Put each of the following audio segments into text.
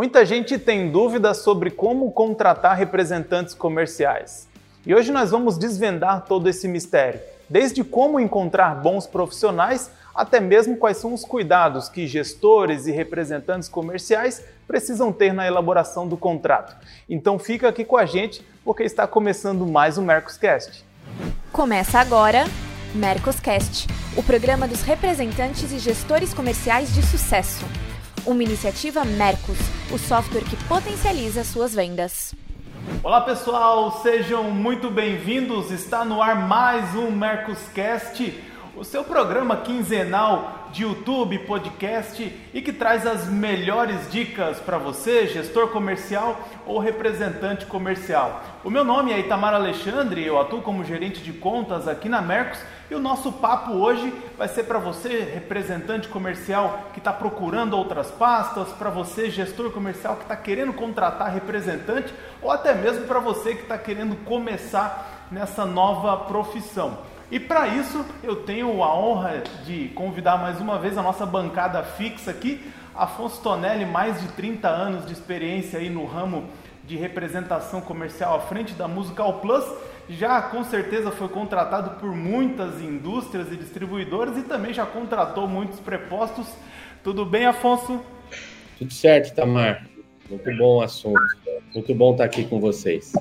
Muita gente tem dúvidas sobre como contratar representantes comerciais. E hoje nós vamos desvendar todo esse mistério, desde como encontrar bons profissionais até mesmo quais são os cuidados que gestores e representantes comerciais precisam ter na elaboração do contrato. Então fica aqui com a gente porque está começando mais o Mercoscast. Começa agora Mercoscast, o programa dos representantes e gestores comerciais de sucesso. Uma iniciativa Mercos, o software que potencializa suas vendas. Olá pessoal, sejam muito bem-vindos. Está no ar mais um Mercoscast, o seu programa quinzenal de YouTube, podcast e que traz as melhores dicas para você, gestor comercial ou representante comercial. O meu nome é Itamar Alexandre, eu atuo como gerente de contas aqui na Mercos e o nosso papo hoje vai ser para você, representante comercial que está procurando outras pastas, para você, gestor comercial que está querendo contratar representante, ou até mesmo para você que está querendo começar nessa nova profissão. E para isso eu tenho a honra de convidar mais uma vez a nossa bancada fixa aqui, Afonso Tonelli, mais de 30 anos de experiência aí no ramo de representação comercial à frente da Musical Plus já com certeza foi contratado por muitas indústrias e distribuidores e também já contratou muitos prepostos. Tudo bem, Afonso? Tudo certo, Tamar. Muito bom o assunto. Muito bom estar aqui com vocês.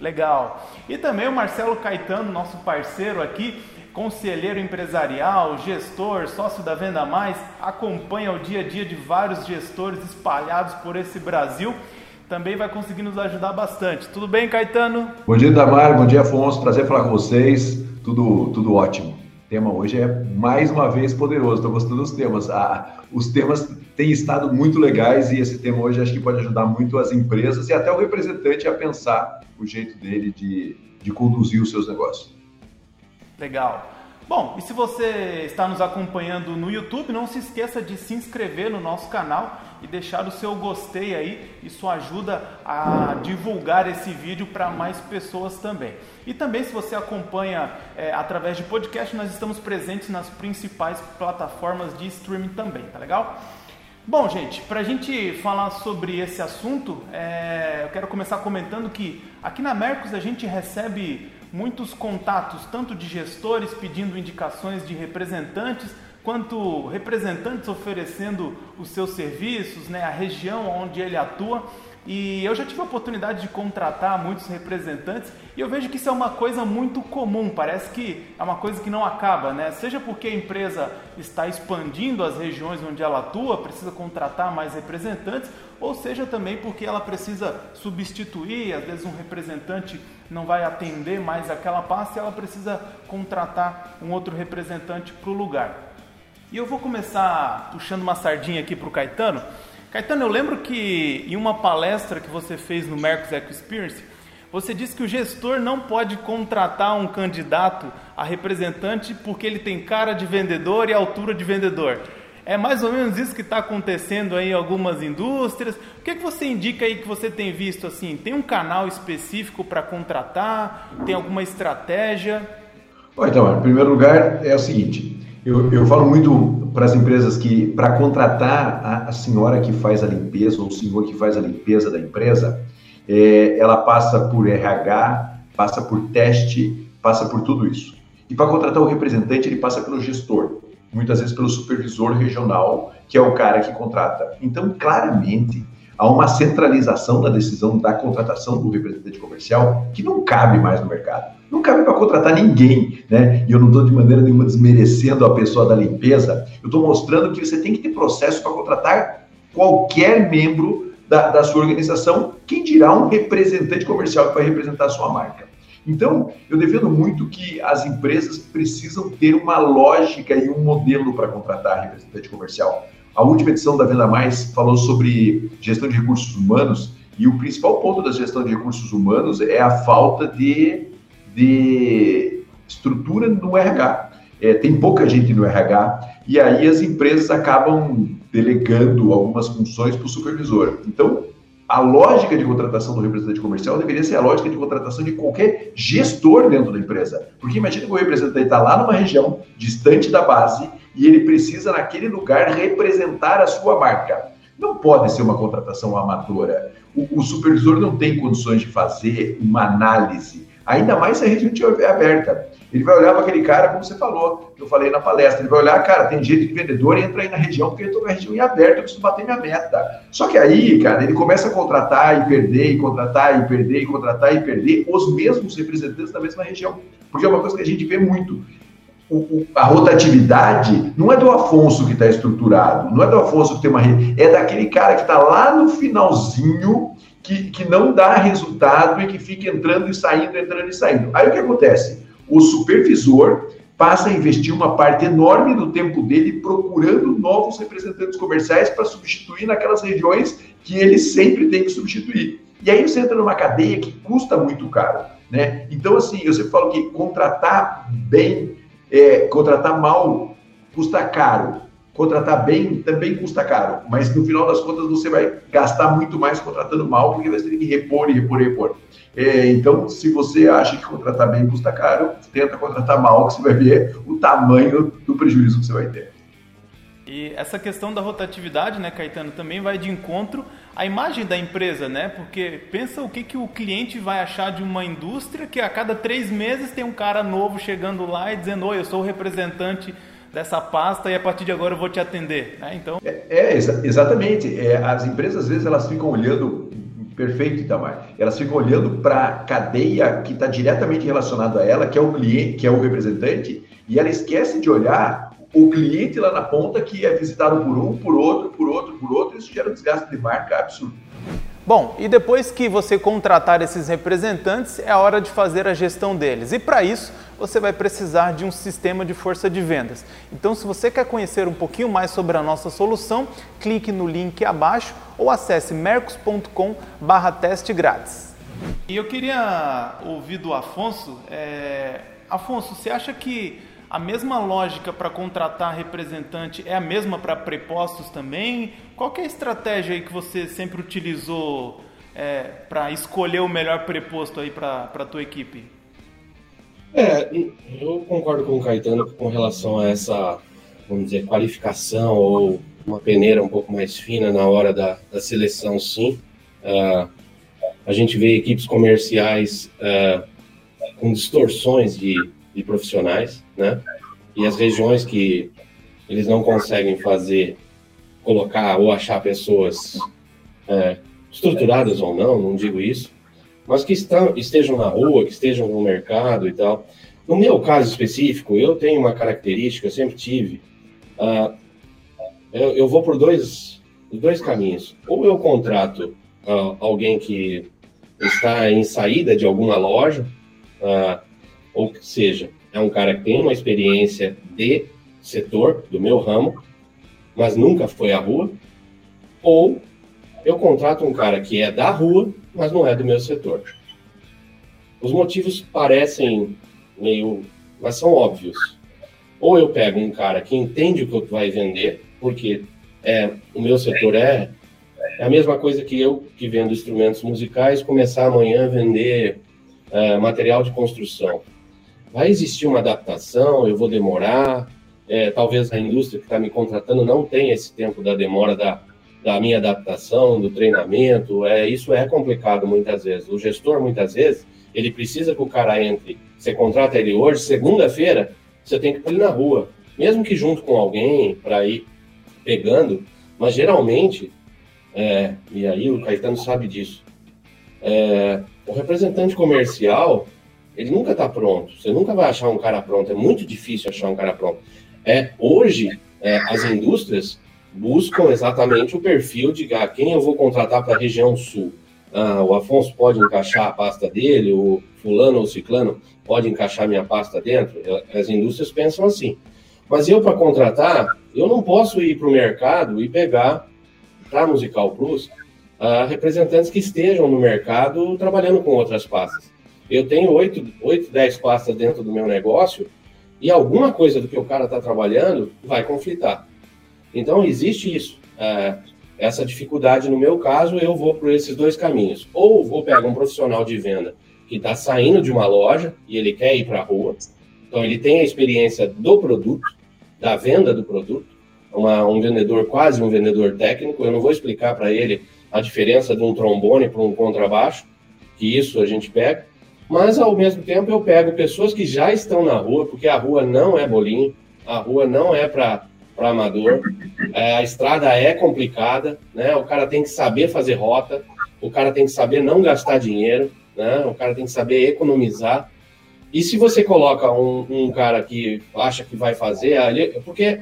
Legal. E também o Marcelo Caetano, nosso parceiro aqui, conselheiro empresarial, gestor, sócio da Venda Mais, acompanha o dia a dia de vários gestores espalhados por esse Brasil também vai conseguir nos ajudar bastante. Tudo bem, Caetano? Bom dia, Damar. Bom dia, Afonso. Prazer falar com vocês. Tudo, tudo ótimo. O tema hoje é mais uma vez poderoso. Estou gostando dos temas. Ah, os temas têm estado muito legais e esse tema hoje acho que pode ajudar muito as empresas e até o representante a pensar o jeito dele de, de conduzir os seus negócios. Legal. Bom, e se você está nos acompanhando no YouTube, não se esqueça de se inscrever no nosso canal e deixar o seu gostei aí. Isso ajuda a divulgar esse vídeo para mais pessoas também. E também, se você acompanha é, através de podcast, nós estamos presentes nas principais plataformas de streaming também, tá legal? Bom, gente, para a gente falar sobre esse assunto, é, eu quero começar comentando que aqui na Mercos a gente recebe muitos contatos, tanto de gestores pedindo indicações de representantes, quanto representantes oferecendo os seus serviços, né, a região onde ele atua. E eu já tive a oportunidade de contratar muitos representantes e eu vejo que isso é uma coisa muito comum, parece que é uma coisa que não acaba, né? Seja porque a empresa está expandindo as regiões onde ela atua, precisa contratar mais representantes, ou seja também porque ela precisa substituir, às vezes um representante não vai atender mais aquela pasta e ela precisa contratar um outro representante para o lugar. E eu vou começar puxando uma sardinha aqui para o Caetano. Caetano, eu lembro que em uma palestra que você fez no Mercos Eco Experience, você disse que o gestor não pode contratar um candidato a representante porque ele tem cara de vendedor e altura de vendedor. É mais ou menos isso que está acontecendo aí em algumas indústrias. O que, é que você indica aí que você tem visto assim? Tem um canal específico para contratar? Tem alguma estratégia? Bom, então, em primeiro lugar, é o seguinte: eu, eu falo muito para as empresas que, para contratar a, a, senhora que faz a limpeza ou o senhor que faz a limpeza da empresa, é, ela passa por RH, passa por teste, passa por tudo isso. E para contratar o representante, ele passa pelo gestor, muitas vezes pelo supervisor regional, que é o cara que contrata. Então, claramente, há uma centralização da decisão da contratação do representante comercial que não cabe mais no mercado. Não cabe para contratar ninguém, né? E eu não estou de maneira nenhuma desmerecendo a pessoa da limpeza, eu estou mostrando que você tem que ter processo para contratar qualquer membro da, da sua organização, quem dirá um representante comercial que vai representar a sua marca. Então, eu defendo muito que as empresas precisam ter uma lógica e um modelo para contratar representante comercial. A última edição da Venda Mais falou sobre gestão de recursos humanos e o principal ponto da gestão de recursos humanos é a falta de, de estrutura no RH. É, tem pouca gente no RH e aí as empresas acabam delegando algumas funções para o supervisor. Então, a lógica de contratação do representante comercial deveria ser a lógica de contratação de qualquer gestor dentro da empresa. Porque imagina que o representante está lá numa região distante da base e ele precisa, naquele lugar, representar a sua marca. Não pode ser uma contratação amadora. O, o supervisor não tem condições de fazer uma análise, ainda mais se a região estiver aberta. Ele vai olhar para aquele cara, como você falou, que eu falei na palestra, ele vai olhar, cara, tem jeito de vendedor e entra aí na região, porque eu estou na região em aberta, eu preciso bater minha meta. Só que aí, cara, ele começa a contratar e perder, e contratar e perder, e contratar e perder os mesmos representantes da mesma região. Porque é uma coisa que a gente vê muito. O, a rotatividade não é do Afonso que está estruturado, não é do Afonso que tem uma rede, é daquele cara que está lá no finalzinho, que, que não dá resultado e que fica entrando e saindo, entrando e saindo. Aí o que acontece? o supervisor passa a investir uma parte enorme do tempo dele procurando novos representantes comerciais para substituir naquelas regiões que ele sempre tem que substituir. E aí você entra numa cadeia que custa muito caro. Né? Então, assim, eu sempre falo que contratar bem, é, contratar mal custa caro. Contratar bem também custa caro, mas no final das contas você vai gastar muito mais contratando mal, porque você tem que repor e repor e repor. É, então, se você acha que contratar bem custa caro, tenta contratar mal, que você vai ver o tamanho do prejuízo que você vai ter. E essa questão da rotatividade, né, Caetano, também vai de encontro à imagem da empresa, né? Porque pensa o que, que o cliente vai achar de uma indústria que a cada três meses tem um cara novo chegando lá e dizendo: Oi, eu sou o representante dessa pasta e a partir de agora eu vou te atender. Né? Então... É, é exatamente. É, as empresas, às vezes, elas ficam olhando Perfeito, Itamar. Elas ficam olhando para a cadeia que está diretamente relacionada a ela, que é o cliente, que é o representante, e ela esquece de olhar o cliente lá na ponta que é visitado por um, por outro, por outro, por outro, e isso gera um desgaste de marca absurdo. Bom, e depois que você contratar esses representantes, é a hora de fazer a gestão deles. E para isso, você vai precisar de um sistema de força de vendas. Então, se você quer conhecer um pouquinho mais sobre a nossa solução, clique no link abaixo ou acesse mercos.com/teste grátis. E eu queria ouvir do Afonso. É... Afonso, você acha que a mesma lógica para contratar representante é a mesma para prepostos também? Qual é a estratégia aí que você sempre utilizou é, para escolher o melhor preposto aí para a tua equipe? É, eu concordo com o Caetano com relação a essa, vamos dizer, qualificação ou uma peneira um pouco mais fina na hora da, da seleção, sim. Uh, a gente vê equipes comerciais uh, com distorções de, de profissionais, né? E as regiões que eles não conseguem fazer, colocar ou achar pessoas é, estruturadas ou não, não digo isso, mas que estão, estejam na rua, que estejam no mercado e tal. No meu caso específico, eu tenho uma característica, eu sempre tive. Uh, eu, eu, vou por dois, dois caminhos. Ou eu contrato uh, alguém que está em saída de alguma loja, uh, ou seja, é um cara que tem uma experiência de setor, do meu ramo, mas nunca foi à rua, ou eu contrato um cara que é da rua, mas não é do meu setor. Os motivos parecem meio, mas são óbvios. Ou eu pego um cara que entende o que eu vai vender, porque é, o meu setor é, é a mesma coisa que eu que vendo instrumentos musicais começar amanhã a vender é, material de construção vai existir uma adaptação, eu vou demorar, é, talvez a indústria que está me contratando não tenha esse tempo da demora da, da minha adaptação, do treinamento, é, isso é complicado muitas vezes. O gestor, muitas vezes, ele precisa que o cara entre, você contrata ele hoje, segunda-feira, você tem que ele na rua, mesmo que junto com alguém para ir pegando, mas geralmente, é, e aí o Caetano sabe disso, é, o representante comercial, ele nunca está pronto. Você nunca vai achar um cara pronto. É muito difícil achar um cara pronto. É, hoje, é, as indústrias buscam exatamente o perfil de ah, quem eu vou contratar para a região sul. Ah, o Afonso pode encaixar a pasta dele, o fulano ou ciclano pode encaixar minha pasta dentro. As indústrias pensam assim. Mas eu, para contratar, eu não posso ir para o mercado e pegar, para Musical Plus, ah, representantes que estejam no mercado trabalhando com outras pastas eu tenho 8, 8, 10 pastas dentro do meu negócio e alguma coisa do que o cara está trabalhando vai conflitar. Então, existe isso. É, essa dificuldade, no meu caso, eu vou por esses dois caminhos. Ou vou pegar um profissional de venda que está saindo de uma loja e ele quer ir para a rua. Então, ele tem a experiência do produto, da venda do produto, uma, um vendedor, quase um vendedor técnico. Eu não vou explicar para ele a diferença de um trombone para um contrabaixo, que isso a gente pega. Mas, ao mesmo tempo, eu pego pessoas que já estão na rua, porque a rua não é bolinho, a rua não é para amador, é, a estrada é complicada, né? o cara tem que saber fazer rota, o cara tem que saber não gastar dinheiro, né? o cara tem que saber economizar. E se você coloca um, um cara que acha que vai fazer, porque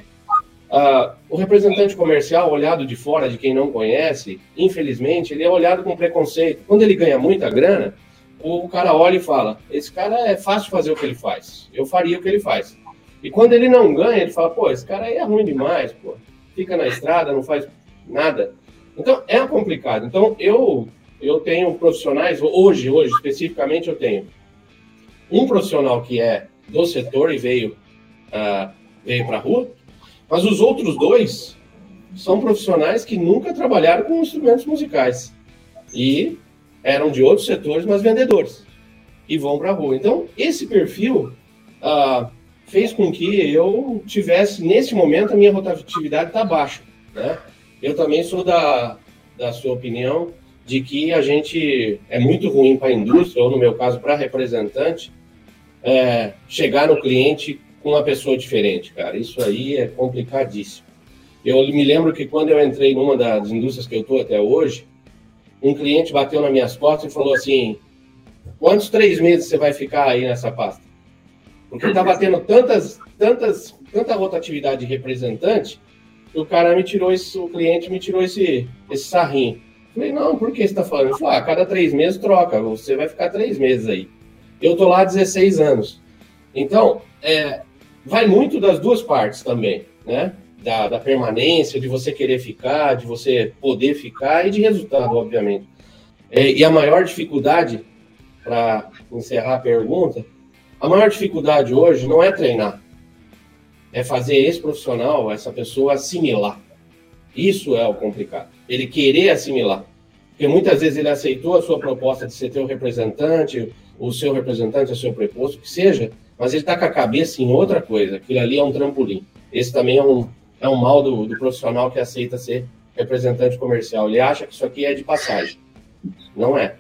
uh, o representante comercial, olhado de fora, de quem não conhece, infelizmente, ele é olhado com preconceito. Quando ele ganha muita grana, o cara olha e fala: esse cara é fácil fazer o que ele faz, eu faria o que ele faz. E quando ele não ganha, ele fala: pô, esse cara aí é ruim demais, pô, fica na estrada, não faz nada. Então é complicado. Então eu eu tenho profissionais hoje, hoje especificamente eu tenho um profissional que é do setor e veio uh, veio para rua, mas os outros dois são profissionais que nunca trabalharam com instrumentos musicais e eram de outros setores, mas vendedores, e vão para a rua. Então, esse perfil ah, fez com que eu tivesse, nesse momento, a minha rotatividade está baixa. Né? Eu também sou da, da sua opinião de que a gente é muito ruim para a indústria, ou no meu caso, para representante, é, chegar no cliente com uma pessoa diferente, cara. Isso aí é complicadíssimo. Eu me lembro que quando eu entrei numa das indústrias que eu estou até hoje, um cliente bateu nas minhas costas e falou assim: quantos três meses você vai ficar aí nessa pasta? Porque estava tendo tantas, tantas, tanta rotatividade de representante que o cara me tirou esse, o cliente me tirou esse, esse sarrinho. Falei, não, por que você está falando? Ele falou, ah, cada três meses troca, você vai ficar três meses aí. Eu tô lá há 16 anos. Então, é, vai muito das duas partes também, né? Da, da, permanência, de você querer ficar, de você poder ficar e de resultado, obviamente. É, e a maior dificuldade, para encerrar a pergunta, a maior dificuldade hoje não é treinar, é fazer esse profissional, essa pessoa assimilar. Isso é o complicado. Ele querer assimilar. Porque muitas vezes ele aceitou a sua proposta de ser teu representante, o seu representante, o seu preposto, que seja, mas ele está com a cabeça em outra coisa. Aquilo ali é um trampolim. Esse também é um, é um mal do, do profissional que aceita ser representante comercial. Ele acha que isso aqui é de passagem. Não é.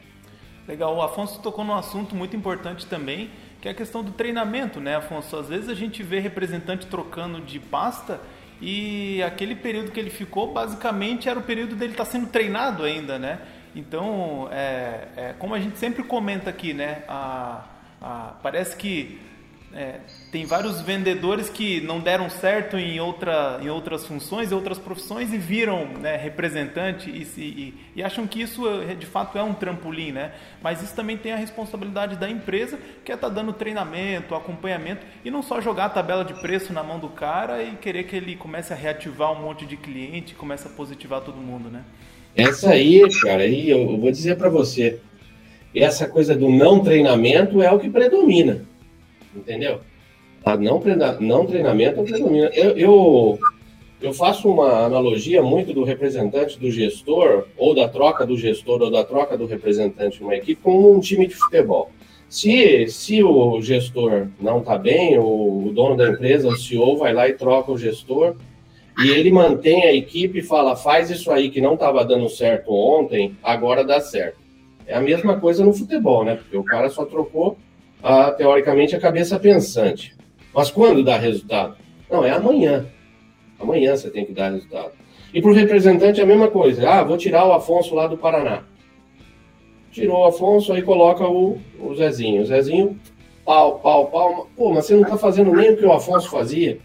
Legal. O Afonso tocou num assunto muito importante também, que é a questão do treinamento, né, Afonso? Às vezes a gente vê representante trocando de pasta e aquele período que ele ficou, basicamente, era o período dele estar tá sendo treinado ainda, né? Então, é, é, como a gente sempre comenta aqui, né? A, a, parece que é, tem vários vendedores que não deram certo em, outra, em outras funções, em outras profissões e viram né, representante e, e, e, acham que isso é, de fato é um trampolim, né? Mas isso também tem a responsabilidade da empresa que é estar tá dando treinamento, acompanhamento e não só jogar a tabela de preço na mão do cara e querer que ele comece a reativar um monte de cliente, comece a positivar todo mundo, né? Essa aí, cara, aí eu vou dizer para você, essa coisa do não treinamento é o que predomina entendeu? A não, treina, não treinamento predomina. Eu, eu, eu faço uma analogia muito do representante do gestor, ou da troca do gestor, ou da troca do representante de uma equipe, com um time de futebol. Se, se o gestor não está bem, o, o dono da empresa, o CEO, vai lá e troca o gestor, e ele mantém a equipe e fala: faz isso aí que não estava dando certo ontem, agora dá certo. É a mesma coisa no futebol, né? Porque o cara só trocou a, teoricamente, a cabeça pensante. Mas quando dá resultado? Não, é amanhã. Amanhã você tem que dar resultado. E para o representante é a mesma coisa. Ah, vou tirar o Afonso lá do Paraná. Tirou o Afonso, aí coloca o, o Zezinho. O Zezinho, pau, pau, pau. Pô, mas você não está fazendo nem o que o Afonso fazia.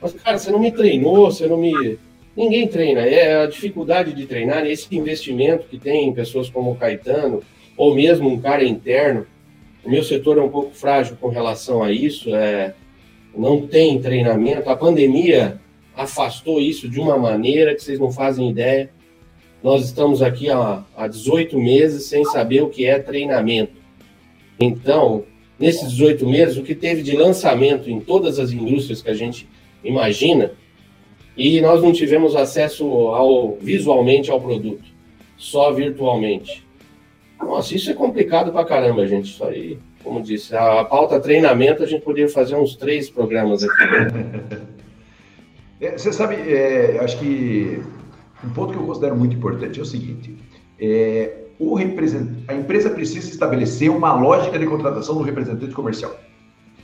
Mas, cara, você não me treinou, você não me. Ninguém treina. É a dificuldade de treinar, esse investimento que tem em pessoas como o Caetano, ou mesmo um cara interno, o meu setor é um pouco frágil com relação a isso, é, não tem treinamento. A pandemia afastou isso de uma maneira que vocês não fazem ideia. Nós estamos aqui há, há 18 meses sem saber o que é treinamento. Então, nesses 18 meses, o que teve de lançamento em todas as indústrias que a gente imagina, e nós não tivemos acesso ao, visualmente ao produto, só virtualmente. Nossa, isso é complicado pra caramba, gente. Isso aí, como disse, a, a pauta treinamento, a gente poderia fazer uns três programas aqui. É, você sabe, é, acho que um ponto que eu considero muito importante é o seguinte: é, o a empresa precisa estabelecer uma lógica de contratação do representante comercial,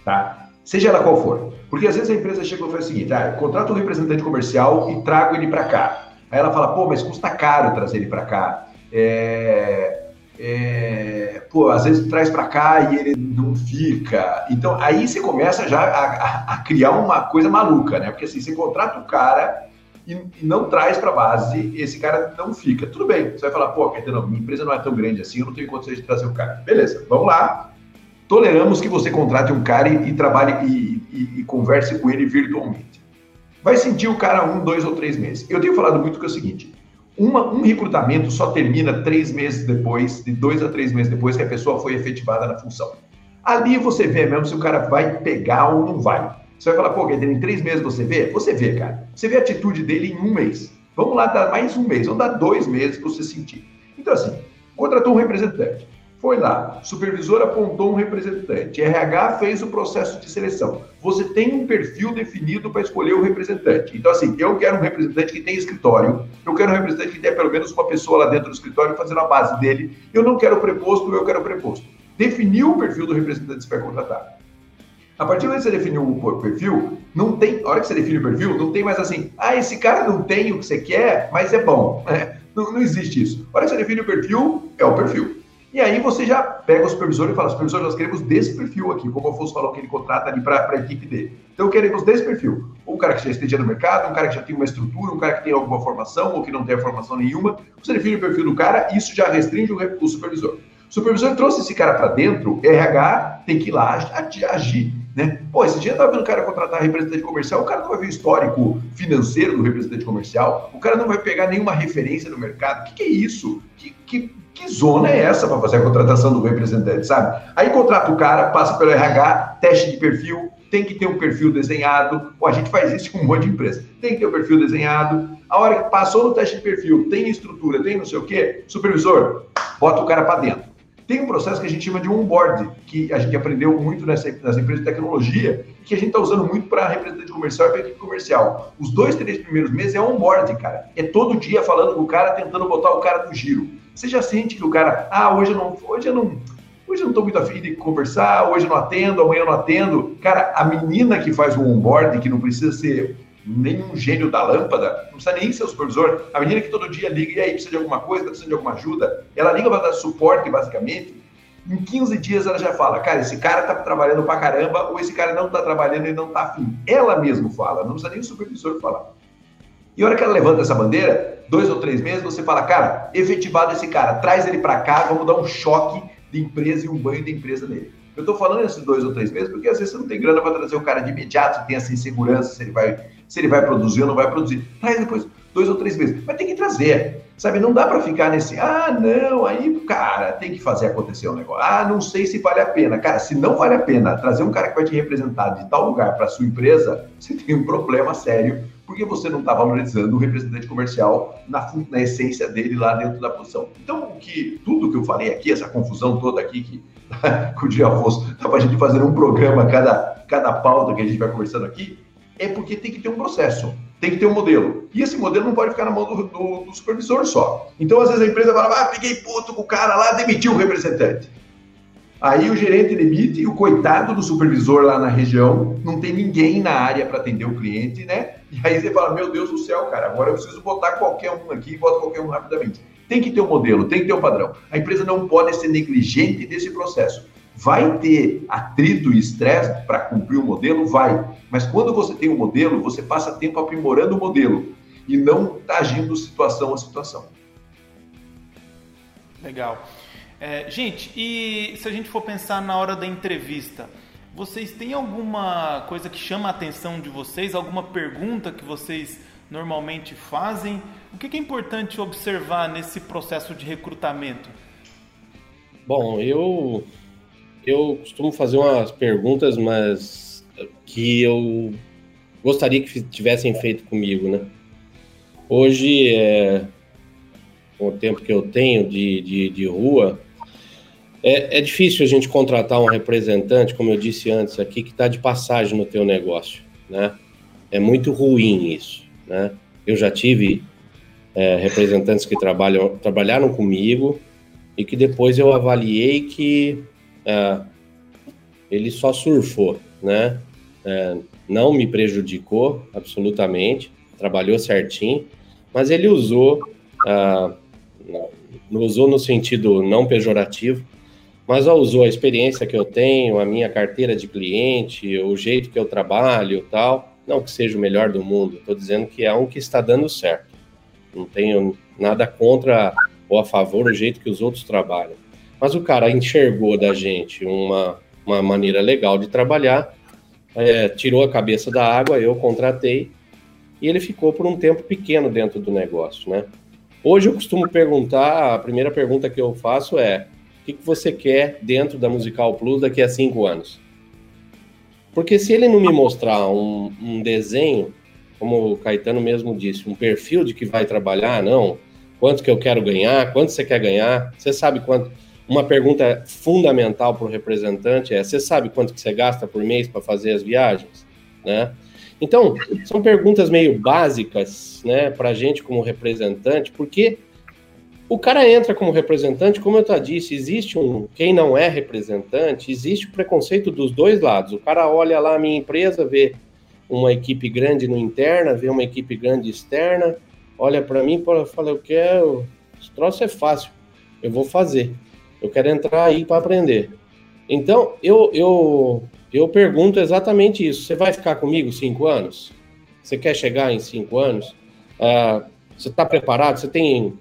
tá? Seja ela qual for. Porque às vezes a empresa chega e faz o seguinte: ah, contrato um representante comercial e trago ele para cá. Aí ela fala, pô, mas custa caro trazer ele para cá. É, é, pô, às vezes traz para cá e ele não fica. Então aí você começa já a, a, criar uma coisa maluca, né? Porque assim, você contrata o cara e, e não traz para base, esse cara não fica. Tudo bem, você vai falar, pô, Caetano, minha empresa não é tão grande assim, eu não tenho condições de trazer o cara. Beleza, vamos lá. Toleramos que você contrate um cara e, e trabalhe e, e, e converse com ele virtualmente. Vai sentir o cara um, dois ou três meses. Eu tenho falado muito que é o seguinte: uma, um recrutamento só termina três meses depois, de dois a três meses depois que a pessoa foi efetivada na função. Ali você vê mesmo se o cara vai pegar ou não vai. Você vai falar, pô, Guedes, em três meses você vê? Você vê, cara. Você vê a atitude dele em um mês. Vamos lá dar mais um mês, vamos dar dois meses para você sentir. Então, assim, contratou um representante. Foi lá, supervisor apontou um representante, RH fez o processo de seleção. Você tem um perfil definido para escolher o representante. Então, assim, eu quero um representante que tenha escritório, eu quero um representante que tenha pelo menos uma pessoa lá dentro do escritório fazendo a base dele. Eu não quero preposto, eu quero preposto. Definiu o perfil do representante que você vai contratar. A partir do momento que você definiu o perfil, não tem, a hora que você define o perfil, não tem mais assim, ah, esse cara não tem o que você quer, mas é bom. Não, não existe isso. A hora que você define o perfil, é o perfil. E aí você já pega o supervisor e fala, supervisor, nós queremos desse perfil aqui, como o Afonso falou que ele contrata ali para a equipe dele. Então queremos desse perfil. Um cara que já esteja no mercado, um cara que já tem uma estrutura, um cara que tem alguma formação ou que não tem formação nenhuma. Você define o perfil do cara, isso já restringe o, supervisor. O supervisor trouxe esse cara para dentro, RH tem que ir lá agir. Né? Pô, esse dia eu vendo o cara contratar representante comercial, o cara não vai ver o histórico financeiro do representante comercial, o cara não vai pegar nenhuma referência no mercado. O que, que é isso? Que, que, que zona é essa para fazer a contratação do representante, sabe? Aí contrata o cara, passa pelo RH, teste de perfil, tem que ter um perfil desenhado. Pô, a gente faz isso com um monte de empresa. Tem que ter o um perfil desenhado. A hora que passou no teste de perfil, tem estrutura, tem não sei o quê, supervisor, bota o cara para dentro. Tem um processo que a gente chama de onboard, que a gente aprendeu muito nessa, nas empresas de tecnologia e que a gente está usando muito para representante comercial e para equipe comercial. Os dois, três primeiros meses é onboard, cara. É todo dia falando com o cara, tentando botar o cara no giro. Você já sente que o cara, ah, hoje eu não, hoje eu não, hoje eu não estou muito afim de conversar, hoje eu não atendo, amanhã eu não atendo. Cara, a menina que faz o onboard, que não precisa ser nenhum gênio da lâmpada, não precisa nem ser o supervisor. A menina que todo dia liga, e aí, precisa de alguma coisa, precisa de alguma ajuda, ela liga para dar suporte, basicamente. Em 15 dias ela já fala, cara, esse cara tá trabalhando pra caramba, ou esse cara não tá trabalhando e não tá afim. Ela mesmo fala, não precisa nem o supervisor falar. E a hora que ela levanta essa bandeira, dois ou três meses, você fala, cara, efetivado esse cara, traz ele para cá, vamos dar um choque de empresa e um banho de empresa nele. Eu estou falando esses dois ou três meses porque às vezes você não tem grana para trazer o cara de imediato, tem essa insegurança se ele vai, se ele vai produzir ou não vai produzir. Traz depois dois ou três meses. Mas tem que trazer. Sabe, não dá para ficar nesse, ah, não, aí, cara, tem que fazer acontecer o um negócio. Ah, não sei se vale a pena. Cara, se não vale a pena trazer um cara que vai te representar de tal lugar para sua empresa, você tem um problema sério, porque você não está valorizando o representante comercial na, na essência dele lá dentro da posição. Então, o que, tudo que eu falei aqui, essa confusão toda aqui que o Dia Afonso, dá para a gente fazer um programa, cada, cada pauta que a gente vai conversando aqui, é porque tem que ter um processo, tem que ter um modelo. E esse modelo não pode ficar na mão do, do, do supervisor só. Então, às vezes, a empresa fala, ah, peguei puto com o cara lá, demitiu o representante. Aí o gerente demite e o coitado do supervisor lá na região não tem ninguém na área para atender o cliente, né? E aí você fala, meu Deus do céu, cara, agora eu preciso botar qualquer um aqui e boto qualquer um rapidamente. Tem que ter um modelo, tem que ter um padrão. A empresa não pode ser negligente desse processo. Vai ter atrito e estresse para cumprir o modelo? Vai. Mas quando você tem um modelo, você passa tempo aprimorando o modelo e não agindo situação a situação. Legal. É, gente, e se a gente for pensar na hora da entrevista, vocês têm alguma coisa que chama a atenção de vocês? Alguma pergunta que vocês normalmente fazem? O que é importante observar nesse processo de recrutamento? Bom, eu eu costumo fazer umas perguntas, mas que eu gostaria que tivessem feito comigo, né? Hoje, é, com o tempo que eu tenho de, de, de rua, é, é, difícil a gente contratar um representante, como eu disse antes aqui, que está de passagem no teu negócio, né? é muito ruim isso, né? Eu já tive é, representantes que trabalham, trabalharam comigo e que depois eu avaliei que é, ele só surfou, né? É, não me prejudicou absolutamente, trabalhou certinho, mas ele usou, não usou no sentido não pejorativo, mas usou a experiência que eu tenho, a minha carteira de cliente, o jeito que eu trabalho, tal. Não que seja o melhor do mundo, estou dizendo que é um que está dando certo. Não tenho nada contra ou a favor do jeito que os outros trabalham. Mas o cara enxergou da gente uma, uma maneira legal de trabalhar, é, tirou a cabeça da água, eu contratei, e ele ficou por um tempo pequeno dentro do negócio, né? Hoje eu costumo perguntar, a primeira pergunta que eu faço é: o que, que você quer dentro da Musical Plus daqui a cinco anos? Porque se ele não me mostrar um, um desenho, como o Caetano mesmo disse, um perfil de que vai trabalhar, não, quanto que eu quero ganhar, quanto você quer ganhar, você sabe quanto. Uma pergunta fundamental para o representante é: você sabe quanto que você gasta por mês para fazer as viagens, né? Então, são perguntas meio básicas, né, para a gente como representante, porque o cara entra como representante, como eu já disse, existe um quem não é representante, existe o preconceito dos dois lados. O cara olha lá a minha empresa, vê uma equipe grande no interna, vê uma equipe grande externa, olha para mim e fala: Eu quero, esse troço é fácil, eu vou fazer, eu quero entrar aí para aprender. Então, eu, eu eu pergunto exatamente isso. Você vai ficar comigo cinco anos? Você quer chegar em cinco anos? Uh, você está preparado? Você tem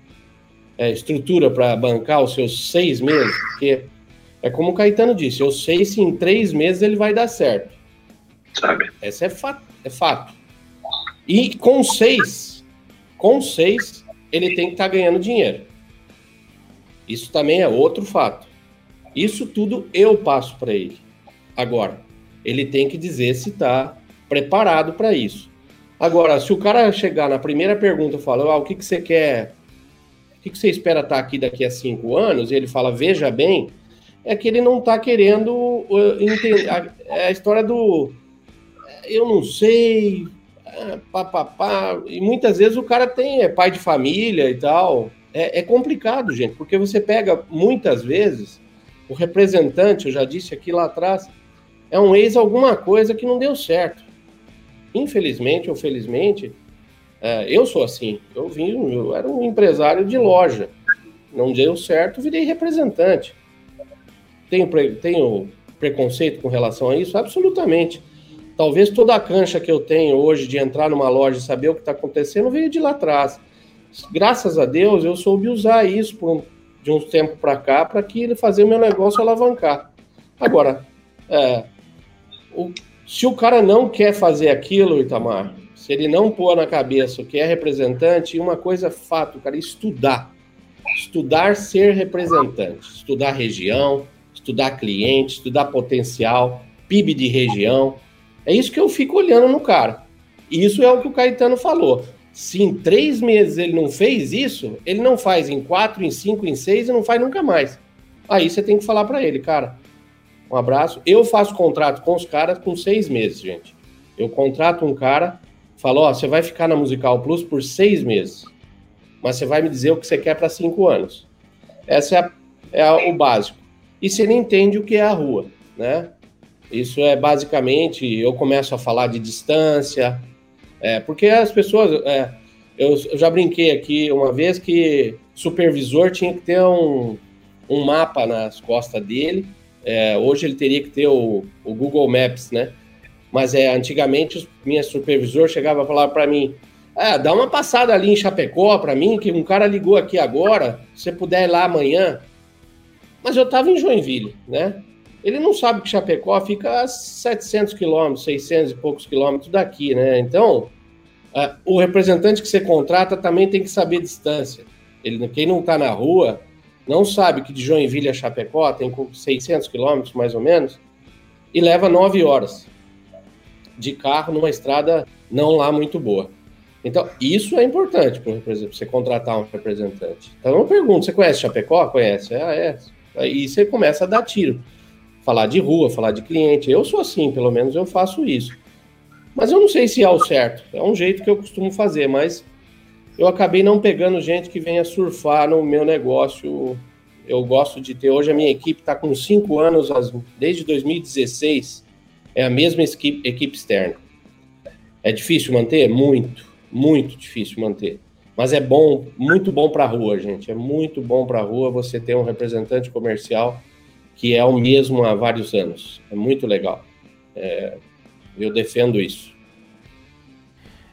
é, estrutura para bancar os seus seis meses? Porque é como o Caetano disse: eu sei se em três meses ele vai dar certo. Sabe? Essa é fato. É fato. E com seis, com seis, ele tem que estar tá ganhando dinheiro. Isso também é outro fato. Isso tudo eu passo para ele. Agora, ele tem que dizer se está preparado para isso. Agora, se o cara chegar na primeira pergunta e falar, ah, o que, que você quer, o que, que você espera estar tá aqui daqui a cinco anos, e ele fala, veja bem, é que ele não está querendo uh, entender é a, história do eu não sei, papapá, e muitas vezes o cara tem é pai de família e tal. É, é complicado, gente, porque você pega muitas vezes o representante, eu já disse aqui lá atrás, é um ex alguma coisa que não deu certo. Infelizmente ou felizmente, é, eu sou assim. Eu vim, eu era um empresário de loja. Não deu certo, virei representante. Tenho, tenho preconceito com relação a isso? Absolutamente. Talvez toda a cancha que eu tenho hoje de entrar numa loja e saber o que está acontecendo veio de lá atrás. Graças a Deus, eu soube usar isso um, de uns tempo para cá para que ele fazer o meu negócio alavancar. Agora, é, o, se o cara não quer fazer aquilo, Itamar, se ele não pôr na cabeça que é representante, uma coisa é fato, cara, estudar. Estudar ser representante, estudar região, estudar cliente, estudar potencial, PIB de região. É isso que eu fico olhando no cara. Isso é o que o Caetano falou. Se em três meses ele não fez isso, ele não faz em quatro, em cinco, em seis e não faz nunca mais. Aí você tem que falar para ele, cara, um abraço. Eu faço contrato com os caras com seis meses, gente. Eu contrato um cara, falo, ó, você vai ficar na Musical Plus por seis meses, mas você vai me dizer o que você quer para cinco anos. Essa é, a, é a, o básico. E você nem entende o que é a rua, né? Isso é basicamente, eu começo a falar de distância, é, porque as pessoas, é, eu, eu, já brinquei aqui uma vez que supervisor tinha que ter um, um mapa nas costas dele é, hoje ele teria que ter o, o, Google Maps, né? Mas é, antigamente os minha supervisor chegava a falar para mim: ah, dá uma passada ali em Chapecó para mim, que um cara ligou aqui agora, se você puder ir lá amanhã. Mas eu estava em Joinville, né? Ele não sabe que Chapecó fica a 700 quilômetros, 600 e poucos quilômetros daqui, né? Então, uh, o representante que você contrata também tem que saber distância. Ele, quem não está na rua, não sabe que de Joinville a Chapecó tem 600 quilômetros, mais ou menos, e leva nove horas de carro numa estrada não lá muito boa. Então, isso é importante para você contratar um representante. Então, eu pergunto, você conhece Chapecó? Conhece? Ah, é. Aí você começa a dar tiro. Falar de rua, falar de cliente. Eu sou assim, pelo menos eu faço isso. Mas eu não sei se é o certo. É um jeito que eu costumo fazer, mas eu acabei não pegando gente que venha surfar no meu negócio. Eu gosto de ter. Hoje a minha equipe está com cinco anos, desde 2016, é a mesma equipe, equipe externa. É difícil manter? Muito, muito difícil manter. Mas é bom, muito bom para a rua, gente. É muito bom para a rua você ter um representante comercial que é o mesmo há vários anos. É muito legal. É, eu defendo isso.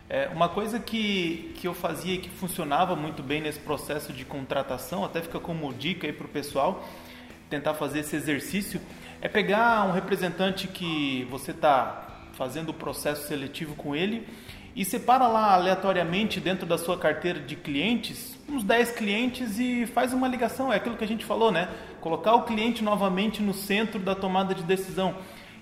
É, uma coisa que, que eu fazia e que funcionava muito bem nesse processo de contratação, até fica como dica aí para o pessoal tentar fazer esse exercício, é pegar um representante que você está fazendo o processo seletivo com ele e separa lá aleatoriamente dentro da sua carteira de clientes uns 10 clientes e faz uma ligação. É aquilo que a gente falou, né? Colocar o cliente novamente no centro da tomada de decisão.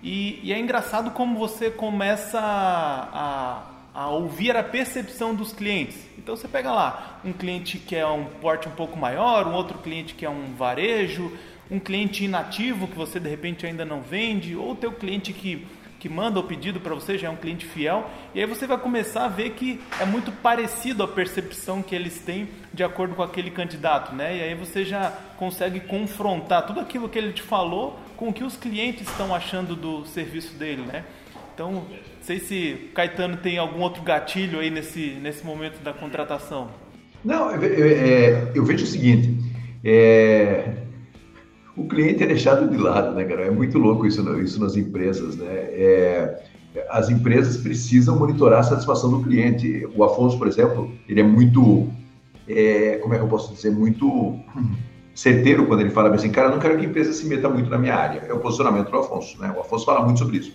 E, e é engraçado como você começa a, a ouvir a percepção dos clientes. Então você pega lá um cliente que é um porte um pouco maior, um outro cliente que é um varejo, um cliente inativo que você de repente ainda não vende, ou teu cliente que, que manda o pedido para você já é um cliente fiel, e aí você vai começar a ver que é muito parecido a percepção que eles têm de acordo com aquele candidato, né? E aí você já consegue confrontar tudo aquilo que ele te falou com o que os clientes estão achando do serviço dele, né? Então, não sei se Caetano tem algum outro gatilho aí nesse, nesse momento da contratação. Não, eu, eu, é, eu vejo o seguinte, é, o cliente é deixado de lado, né, cara? É muito louco isso, isso nas empresas, né? É, as empresas precisam monitorar a satisfação do cliente. O Afonso, por exemplo, ele é muito, é, como é que eu posso dizer, muito certeiro quando ele fala assim, cara, não quero que a empresa se meta muito na minha área. É o posicionamento do Afonso, né? O Afonso fala muito sobre isso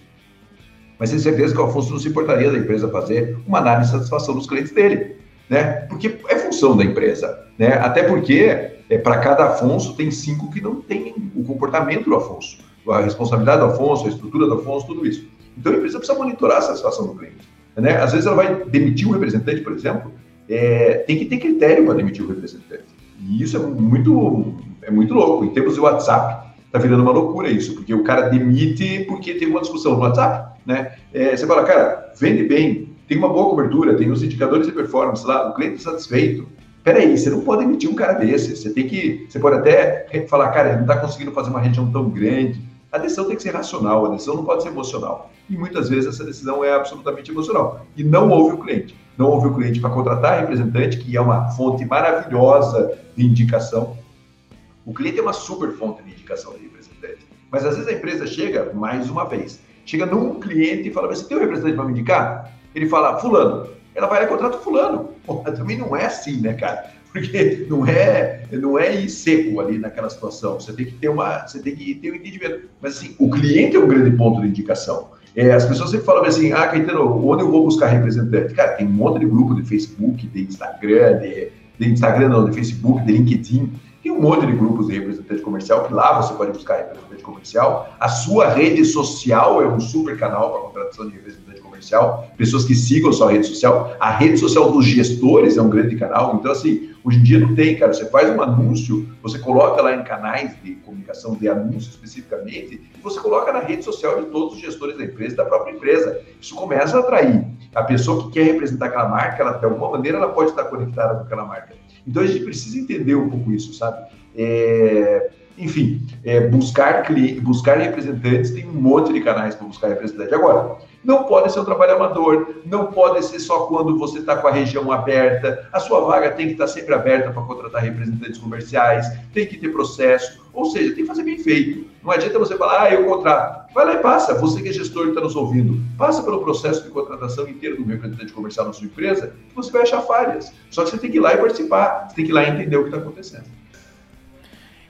mas tenho certeza que o Afonso não se importaria da empresa fazer uma análise de satisfação dos clientes dele, né? Porque é função da empresa, né? Até porque é, para cada Afonso tem cinco que não têm o comportamento do Afonso, a responsabilidade do Afonso, a estrutura do Afonso, tudo isso. Então a empresa precisa monitorar a satisfação do cliente. Né? Às vezes ela vai demitir um representante, por exemplo, é, tem que ter critério para demitir o representante. E isso é muito, é muito louco. Em termos de WhatsApp, tá virando uma loucura isso, porque o cara demite porque teve uma discussão no WhatsApp né? É, você fala, cara, vende bem, tem uma boa cobertura, tem os indicadores de performance lá, o cliente satisfeito. Peraí, você não pode emitir um cara desse. Você tem que, você pode até falar, cara, ele não está conseguindo fazer uma região tão grande. A decisão tem que ser racional, a decisão não pode ser emocional. E muitas vezes essa decisão é absolutamente emocional. E não ouve o cliente. Não ouve o cliente para contratar representante, que é uma fonte maravilhosa de indicação. O cliente é uma super fonte de indicação de representante. Mas às vezes a empresa chega, mais uma vez, chega num cliente e fala, você tem um representante para me indicar? Ele fala, fulano. Ela vai lá e contrata fulano. Porra, também não é assim, né, cara? Porque não é, não é ir seco ali naquela situação. Você tem que ter uma, você tem que ter um entendimento. Mas assim, o cliente é um grande ponto de indicação. É, as pessoas sempre falam assim, ah, Caetano, onde eu vou buscar representante? Cara, tem um monte de grupo de Facebook, de Instagram, de, de Instagram não, de Facebook, de LinkedIn. Tem um monte de grupos de representante comercial que lá você pode buscar representante comercial. A sua rede social é um super canal para contratação de representante comercial. Pessoas que sigam sua rede social. A rede social dos gestores é um grande canal. Então, assim, hoje em dia não tem, cara. Você faz um anúncio, você coloca lá em canais de comunicação de anúncio especificamente, e você coloca na rede social de todos os gestores da empresa, da própria empresa. Isso começa a atrair. A pessoa que quer representar aquela marca, ela, de alguma maneira, ela pode estar conectada com aquela marca. Então a gente precisa entender um pouco isso, sabe? É, enfim, é, buscar buscar representantes, tem um monte de canais para buscar representante. Agora, não pode ser um trabalho amador, não pode ser só quando você está com a região aberta, a sua vaga tem que estar tá sempre aberta para contratar representantes comerciais, tem que ter processo, ou seja, tem que fazer bem feito. Não adianta você falar, ah, eu contrato. Vai lá e passa, você que é gestor que está nos ouvindo, passa pelo processo de contratação inteiro do representante comercial na sua empresa, que você vai achar falhas. Só que você tem que ir lá e participar, você tem que ir lá e entender o que está acontecendo.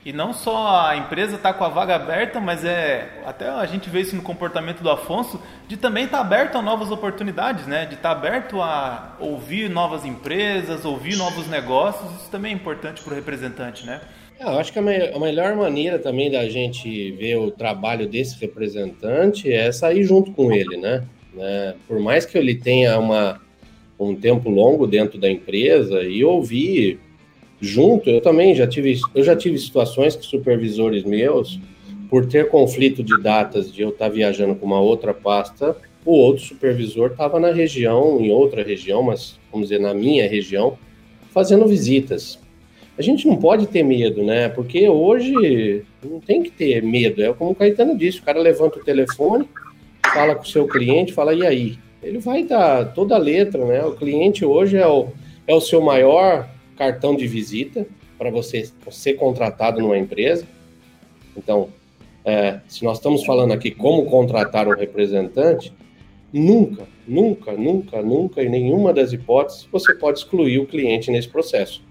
E não só a empresa está com a vaga aberta, mas é até a gente vê isso no comportamento do Afonso, de também estar tá aberto a novas oportunidades, né? De estar tá aberto a ouvir novas empresas, ouvir novos negócios. Isso também é importante para o representante, né? É, eu acho que a, me a melhor maneira também da gente ver o trabalho desse representante é sair junto com ele, né? né? Por mais que ele tenha uma, um tempo longo dentro da empresa e ouvir junto, eu também já tive, eu já tive situações que supervisores meus, por ter conflito de datas de eu estar viajando com uma outra pasta, o outro supervisor estava na região, em outra região, mas vamos dizer, na minha região, fazendo visitas. A gente não pode ter medo, né? Porque hoje não tem que ter medo. É como o Caetano disse: o cara levanta o telefone, fala com o seu cliente, fala, e aí? Ele vai dar toda a letra, né? O cliente hoje é o, é o seu maior cartão de visita para você ser contratado numa empresa. Então, é, se nós estamos falando aqui como contratar um representante, nunca, nunca, nunca, nunca, em nenhuma das hipóteses, você pode excluir o cliente nesse processo,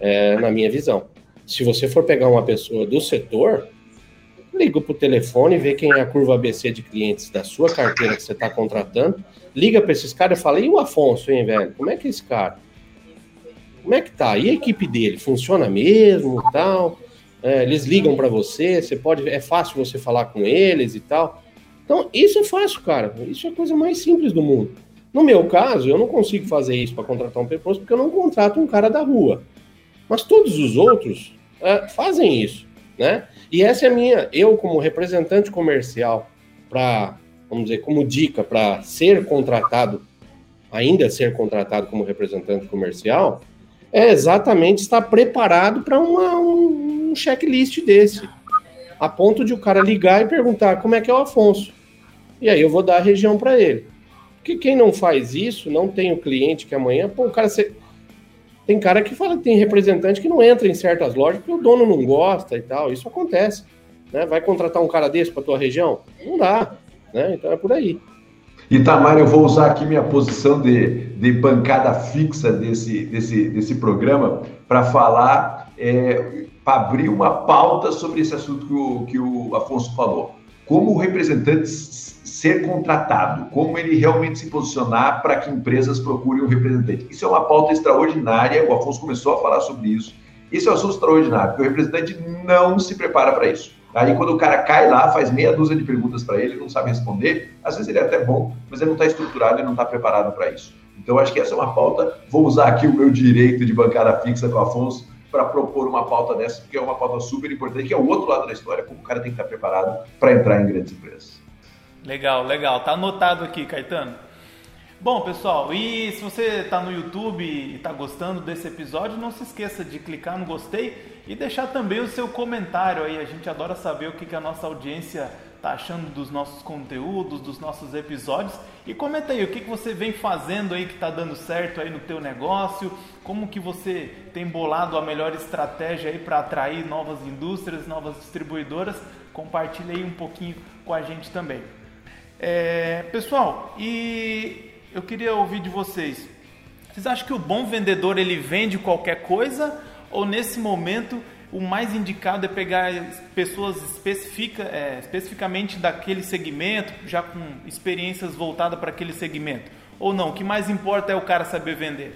é, na minha visão. Se você for pegar uma pessoa do setor, liga para o telefone, vê quem é a curva ABC de clientes da sua carteira que você está contratando, liga para esses caras e fala, e o Afonso, hein, velho? Como é que é esse cara? Como é que tá? E a equipe dele? Funciona mesmo tal? É, eles ligam para você, você pode, é fácil você falar com eles e tal. Então, isso é fácil, cara. Isso é a coisa mais simples do mundo. No meu caso, eu não consigo fazer isso para contratar um preposto porque eu não contrato um cara da rua. Mas todos os outros é, fazem isso, né? E essa é a minha, eu como representante comercial, para, vamos dizer, como dica para ser contratado, ainda ser contratado como representante comercial, é exatamente estar preparado para um, um checklist desse. A ponto de o cara ligar e perguntar como é que é o Afonso. E aí eu vou dar a região para ele. Porque quem não faz isso, não tem o cliente que amanhã, pô, o cara. Você... Tem cara que fala tem representante que não entra em certas lojas porque o dono não gosta e tal. Isso acontece. Né? Vai contratar um cara desse para tua região? Não dá. Né? Então é por aí. Itamar, eu vou usar aqui minha posição de, de bancada fixa desse, desse, desse programa para falar, é, para abrir uma pauta sobre esse assunto que o, que o Afonso falou. Como o representante ser contratado, como ele realmente se posicionar para que empresas procurem um representante. Isso é uma pauta extraordinária, o Afonso começou a falar sobre isso. Isso é um assunto extraordinário, porque o representante não se prepara para isso. Aí quando o cara cai lá, faz meia dúzia de perguntas para ele, não sabe responder, às vezes ele é até bom, mas ele não está estruturado e não está preparado para isso. Então acho que essa é uma pauta. Vou usar aqui o meu direito de bancada fixa com o Afonso para propor uma pauta dessa, porque é uma pauta super importante, que é o outro lado da história, como o cara tem que estar preparado para entrar em grandes empresas. Legal, legal. Tá anotado aqui, Caetano. Bom, pessoal, e se você está no YouTube e está gostando desse episódio, não se esqueça de clicar no gostei e deixar também o seu comentário aí. A gente adora saber o que, que a nossa audiência está achando dos nossos conteúdos, dos nossos episódios. E comenta aí o que, que você vem fazendo aí que está dando certo aí no teu negócio, como que você tem bolado a melhor estratégia aí para atrair novas indústrias, novas distribuidoras. Compartilha aí um pouquinho com a gente também. É, pessoal, e eu queria ouvir de vocês. Vocês acham que o bom vendedor ele vende qualquer coisa ou nesse momento o mais indicado é pegar pessoas especifica, é, especificamente daquele segmento, já com experiências voltadas para aquele segmento? Ou não? O que mais importa é o cara saber vender?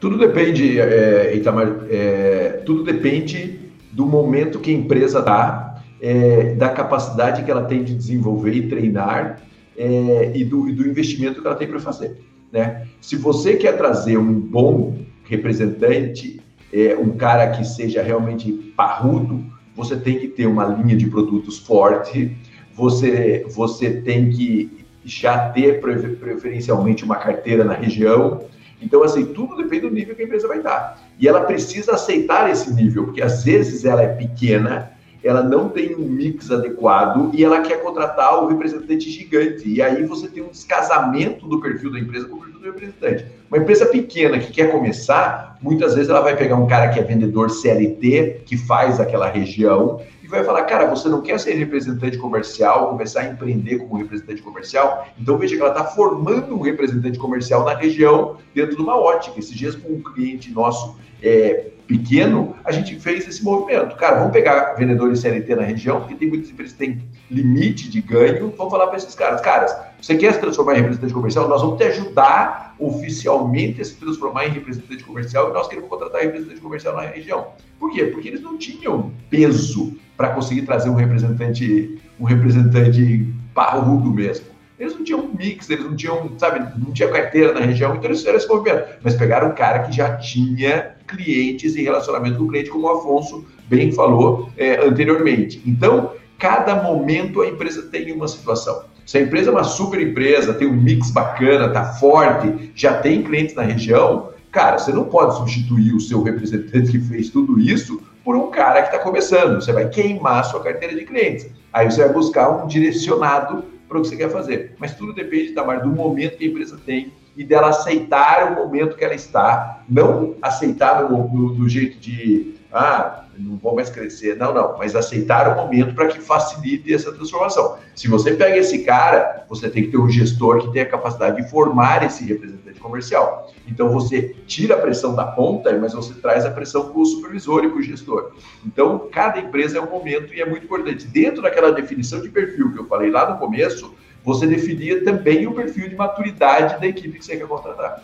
Tudo depende, é, Itamar, é, tudo depende do momento que a empresa está, é, da capacidade que ela tem de desenvolver e treinar é, e, do, e, do, investimento que ela tem para fazer. Né? Se você quer trazer um bom representante, é, um cara que seja realmente parrudo, você tem que ter uma linha de produtos forte, você, você tem que já ter preferencialmente uma carteira na região. Então, assim, tudo depende do nível que a empresa vai dar. E ela precisa aceitar esse nível, porque às vezes ela é pequena, ela não tem um mix adequado e ela quer contratar o representante gigante. E aí você tem um descasamento do perfil da empresa com o perfil do representante. Uma empresa pequena que quer começar, muitas vezes ela vai pegar um cara que é vendedor CLT, que faz aquela região, vai falar, cara, você não quer ser representante comercial, começar a empreender como representante comercial? Então veja que ela está formando um representante comercial na região dentro de uma ótica. Esses dias com um cliente nosso é, pequeno, a gente fez esse movimento. Cara, vamos pegar vendedores CLT na região, porque tem muitas empresas que têm limite de ganho. Vamos falar para esses caras, caras, você quer se transformar em representante comercial? Nós vamos te ajudar oficialmente a se transformar em representante comercial e nós queremos contratar representante comercial na região. Por quê? Porque eles não tinham peso para conseguir trazer um representante, um representante parrudo mesmo. Eles não tinham mix, eles não tinham, sabe, não tinha carteira na região, então eles fizeram esse movimento. Mas pegaram um cara que já tinha clientes e relacionamento com o cliente, como o Afonso bem falou é, anteriormente. Então, cada momento a empresa tem uma situação. Se a empresa é uma super empresa, tem um mix bacana, tá forte, já tem clientes na região, cara, você não pode substituir o seu representante que fez tudo isso por um cara que está começando. Você vai queimar a sua carteira de clientes. Aí você vai buscar um direcionado para o que você quer fazer. Mas tudo depende, Tamar, do momento que a empresa tem e dela aceitar o momento que ela está. Não aceitar no, no, do jeito de, ah, não vou mais crescer. Não, não. Mas aceitar o momento para que facilite essa transformação. Se você pega esse cara, você tem que ter um gestor que tenha a capacidade de formar esse representante comercial. Então você tira a pressão da ponta, mas você traz a pressão para o supervisor e para o gestor. Então cada empresa é um momento e é muito importante. Dentro daquela definição de perfil que eu falei lá no começo, você definia também o perfil de maturidade da equipe que você quer contratar.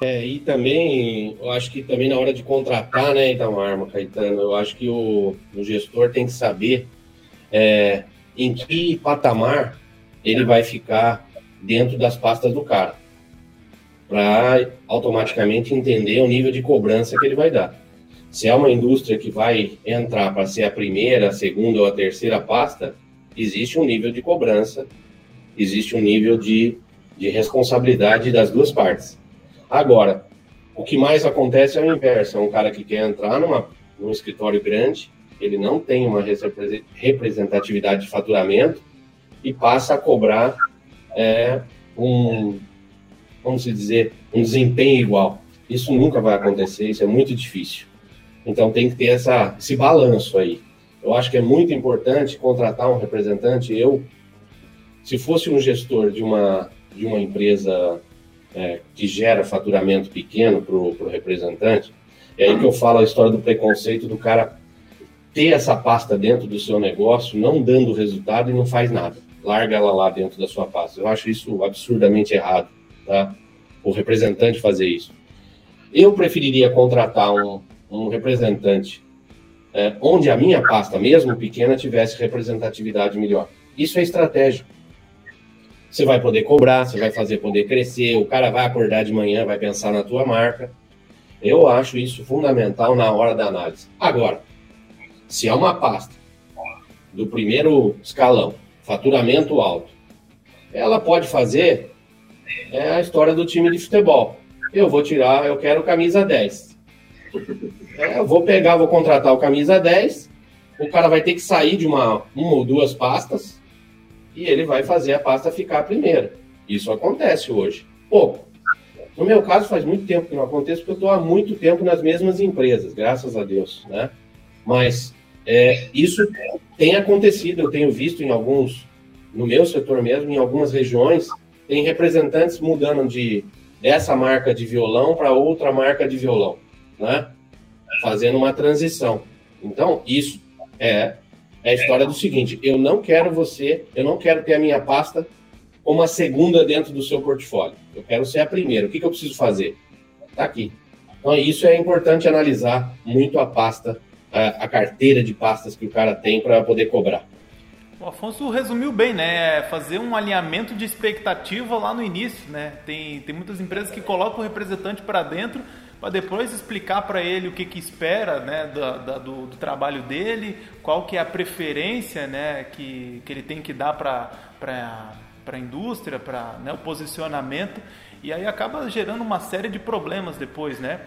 É, e também, eu acho que também na hora de contratar, né, Itamar, Caetano, eu acho que o, o gestor tem que saber é, em que patamar ele vai ficar dentro das pastas do cara, para automaticamente entender o nível de cobrança que ele vai dar. Se é uma indústria que vai entrar para ser a primeira, a segunda ou a terceira pasta, existe um nível de cobrança, existe um nível de, de responsabilidade das duas partes. Agora, o que mais acontece é o inverso. É um cara que quer entrar numa, num escritório grande, ele não tem uma representatividade de faturamento e passa a cobrar é, um, vamos dizer, um desempenho igual. Isso nunca vai acontecer, isso é muito difícil. Então tem que ter essa, esse balanço aí. Eu acho que é muito importante contratar um representante. Eu, se fosse um gestor de uma, de uma empresa é, que gera faturamento pequeno para o representante, é aí que eu falo a história do preconceito do cara ter essa pasta dentro do seu negócio, não dando resultado e não faz nada. Larga ela lá dentro da sua pasta. Eu acho isso absurdamente errado, tá? O representante fazer isso. Eu preferiria contratar um, um representante é, onde a minha pasta, mesmo pequena, tivesse representatividade melhor. Isso é estratégico. Você vai poder cobrar, você vai fazer poder crescer, o cara vai acordar de manhã, vai pensar na tua marca. Eu acho isso fundamental na hora da análise. Agora, se é uma pasta do primeiro escalão, faturamento alto, ela pode fazer é a história do time de futebol. Eu vou tirar, eu quero camisa 10. É, eu vou pegar, vou contratar o camisa 10. O cara vai ter que sair de uma, uma ou duas pastas e ele vai fazer a pasta ficar primeira. Isso acontece hoje. Pouco. No meu caso, faz muito tempo que não acontece, porque eu estou há muito tempo nas mesmas empresas, graças a Deus, né? Mas é, isso tem acontecido, eu tenho visto em alguns, no meu setor mesmo, em algumas regiões, tem representantes mudando de dessa marca de violão para outra marca de violão, né? Fazendo uma transição. Então, isso é é a história do seguinte: eu não quero você, eu não quero ter a minha pasta como a segunda dentro do seu portfólio. Eu quero ser a primeira. O que, que eu preciso fazer? Está aqui. Então, isso é importante analisar muito a pasta, a, a carteira de pastas que o cara tem para poder cobrar. O Afonso resumiu bem, né? É fazer um alinhamento de expectativa lá no início, né? Tem, tem muitas empresas que colocam o representante para dentro para depois explicar para ele o que, que espera né, do, do, do, trabalho dele, qual que é a preferência né, que, que ele tem que dar para a indústria, para né, o posicionamento, e aí acaba gerando uma série de problemas depois, né?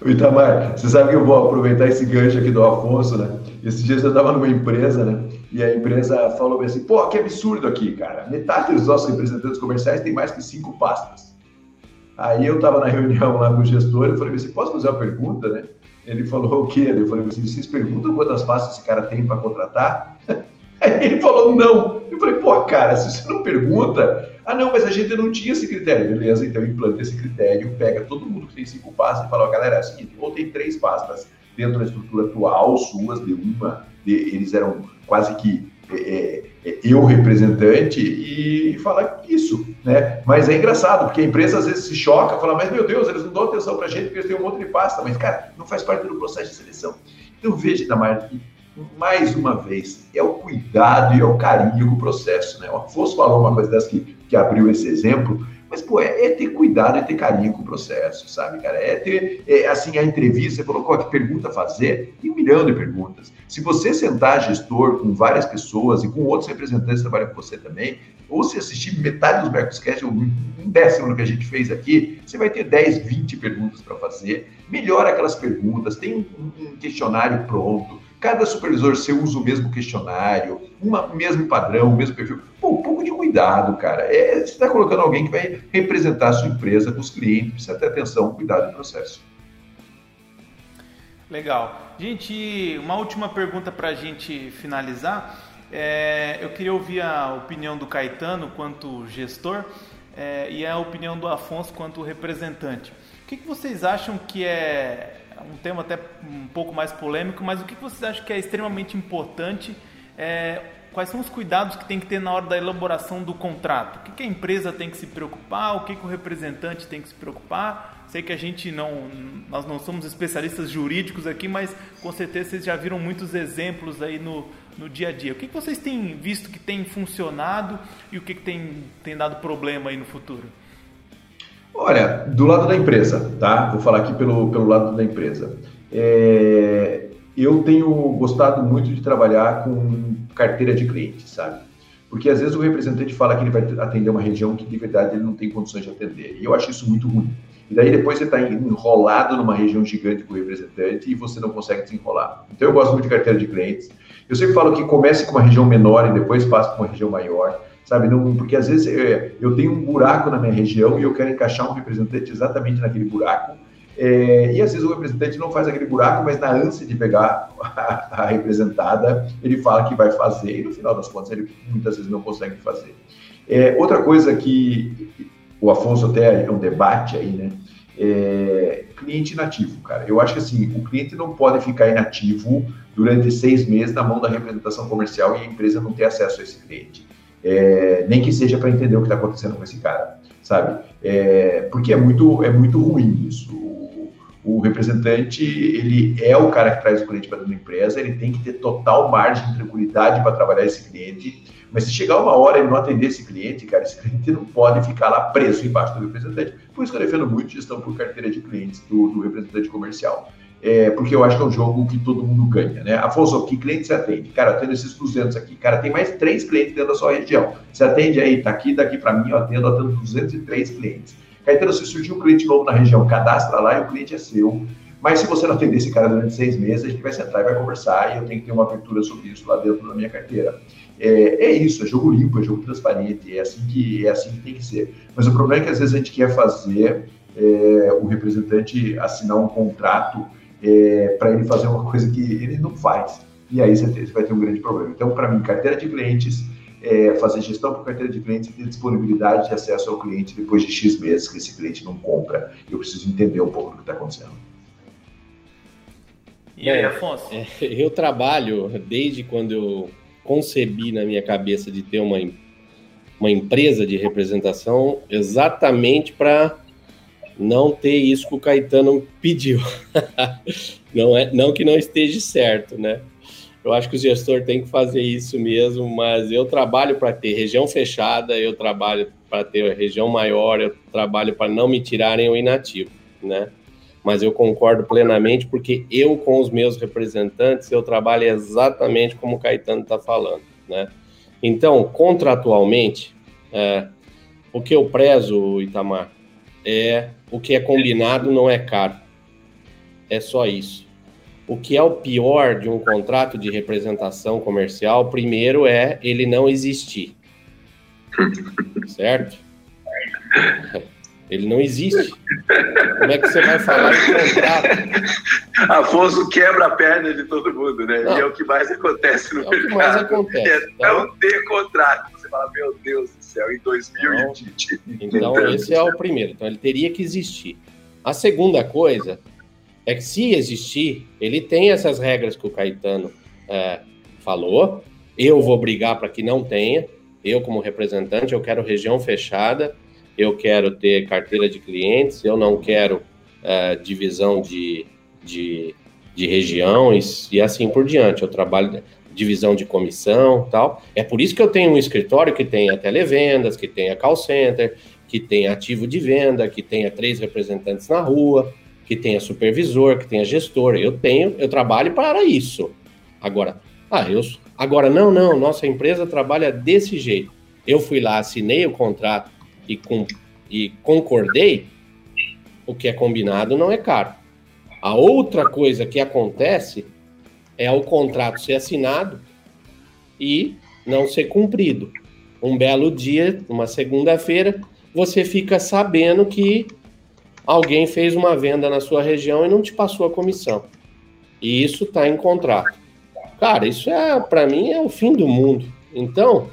O Itamar, você sabe que eu vou aproveitar esse gancho aqui do Afonso, né? Esses dias eu estava numa empresa, né? E a empresa falou assim, pô, que absurdo aqui, cara. Metade dos nossos representantes comerciais tem mais que cinco pastas. Aí eu estava na reunião lá com o gestor e falei assim, posso fazer uma pergunta, né? Ele falou o quê? Eu falei assim, vocês perguntam quantas pastas esse cara tem para contratar? Aí ele falou, não. Eu falei, pô, cara, se você não pergunta... Ah, não, mas a gente não tinha esse critério. Beleza, então implanta esse critério, pega todo mundo que tem cinco pastas e fala, galera, é o seguinte, ou tem três pastas dentro da estrutura atual, suas, de uma, de, eles eram quase que é, é, eu representante e falar isso, né? Mas é engraçado, porque a empresa às vezes se choca, fala, mas meu Deus, eles não dão atenção pra gente porque têm um monte de pasta, mas cara, não faz parte do processo de seleção. Então veja, Damar, mais uma vez, é o cuidado e é o carinho com o processo, né? O Afonso falou uma coisa dessa que, que abriu esse exemplo, Mas, pô, é, é, ter cuidado, é ter carinho com o processo, sabe, cara? É ter, é, assim, a entrevista, você colocou aqui pergunta fazer, tem um milhão de perguntas. Se você sentar gestor com várias pessoas e com outros representantes que trabalham com você também, ou se assistir metade dos Mercoscast, ou um décimo do que a gente fez aqui, você vai ter 10, 20 perguntas para fazer. Melhora aquelas perguntas, tem um, um questionário pronto, cada supervisor você usa o mesmo questionário, o mesmo padrão, o mesmo perfil. Pô, um pouco de cuidado, cara. É, você está colocando alguém que vai representar a sua empresa com os clientes, precisa ter atenção, cuidado no processo. Legal. Gente, uma última pergunta para a gente finalizar. É, eu queria ouvir a opinião do Caetano quanto gestor é, e a opinião do Afonso quanto representante. O que, que vocês acham que é um tema até um pouco mais polêmico, mas o que vocês acham que é extremamente importante? É, quais são os cuidados que tem que ter na hora da elaboração do contrato? O que, que a empresa tem que se preocupar? O que, que o representante tem que se preocupar? Sei que a gente não, nós não somos especialistas jurídicos aqui, mas com certeza vocês já viram muitos exemplos aí no, no dia a dia. O que, que vocês têm visto que tem funcionado e o que, que tem, tem dado problema aí no futuro? Olha, do lado da empresa, tá? Vou falar aqui pelo, pelo lado da empresa. É, eu tenho gostado muito de trabalhar com carteira de cliente, sabe? Porque às vezes o representante fala que ele vai atender uma região que de verdade ele não tem condições de atender. E eu acho isso muito ruim. E daí depois você está enrolado numa região gigante com o representante e você não consegue desenrolar. Então eu gosto muito de carteira de clientes. Eu sempre falo que comece com uma região menor e depois passe para uma região maior sabe? Não, porque às vezes é, eu tenho um buraco na minha região e eu quero encaixar um representante exatamente naquele buraco. É, e às vezes o representante não faz aquele buraco, mas na ânsia de pegar a, a, representada, ele fala que vai fazer e no final das contas ele muitas vezes não consegue fazer. É, outra coisa que o Afonso até é um debate aí, né? É, cliente inativo, cara. Eu acho que assim, o cliente não pode ficar inativo durante seis meses na mão da representação comercial e a empresa não ter acesso a esse cliente é, nem que seja para entender o que está acontecendo com esse cara, sabe? É, porque é muito, é muito ruim isso. O, o, representante, ele é o cara que traz o cliente para dentro da empresa, ele tem que ter total margem de tranquilidade para trabalhar esse cliente, mas se chegar uma hora e não atender esse cliente, cara, esse cliente não pode ficar lá preso embaixo do representante. Por isso que eu defendo muito gestão por carteira de clientes do, do representante comercial é, porque eu acho que é um jogo que todo mundo ganha, né? Afonso, que cliente você atende? Cara, atendo esses 200 aqui. Cara, tem mais três clientes dentro da sua região. Você atende aí, tá aqui, daqui para mim, eu atendo, eu atendo 203 clientes. Caetano, se surgir um cliente novo na região, cadastra lá e o cliente é seu. Mas se você não atender esse cara durante seis meses, a gente vai sentar e vai conversar e eu tenho que ter uma abertura sobre isso lá dentro da minha carteira. É, é isso, é jogo limpo, é jogo transparente, é assim que é assim que tem que ser. Mas o problema é que às vezes a gente quer fazer é, o representante assinar um contrato é, para ele fazer uma coisa que ele não faz. E aí você, você vai ter um grande problema. Então, para mim, carteira de clientes, é, fazer gestão por carteira de clientes e ter disponibilidade de acesso ao cliente depois de X meses que esse cliente não compra. Eu preciso entender um pouco do que está acontecendo. E aí, Afonso? É, eu trabalho desde quando eu concebi na minha cabeça de ter uma, uma empresa de representação exatamente para não ter isso que o Caetano pediu. não, é, não que não esteja certo, né? Eu acho que o gestor tem que fazer isso mesmo, mas eu trabalho para ter região fechada, eu trabalho para ter região maior, eu trabalho para não me tirarem o inativo, né? Mas eu concordo plenamente porque eu com os meus representantes eu trabalho exatamente como o Caetano está falando, né? Então, contratualmente, é, o que eu prezo, Itamar, é o que é combinado não é caro. É só isso. O que é o pior de um contrato de representação comercial, primeiro é ele não existir. Certo? Ele não existe. Como é que você vai falar em contrato? Afonso quebra a perna de todo mundo, né? Não. E é o que mais acontece no é mercado. O que mais acontece. É então... não ter contrato. Você fala, meu Deus céu, em 2020. Então, então esse é o primeiro. Então, ele teria que existir. A segunda coisa é que, se existir, ele tem essas regras que o Caetano é, falou. Eu vou brigar para que não tenha. Eu, como representante, eu quero região fechada eu quero ter carteira de clientes, eu não quero uh, divisão de, de, de regiões e assim por diante. Eu trabalho divisão de comissão tal. É por isso que eu tenho um escritório que tenha televendas, que tenha call center, que tenha ativo de venda, que tenha três representantes na rua, que tenha supervisor, que tenha gestor. Eu tenho, eu trabalho para isso. Agora, ah, eu, agora não, não, nossa empresa trabalha desse jeito. Eu fui lá, assinei o contrato e, com, e concordei. O que é combinado não é caro. A outra coisa que acontece é o contrato ser assinado e não ser cumprido. Um belo dia, uma segunda-feira, você fica sabendo que alguém fez uma venda na sua região e não te passou a comissão. E isso está em contrato. Cara, isso é, para mim, é o fim do mundo. Então,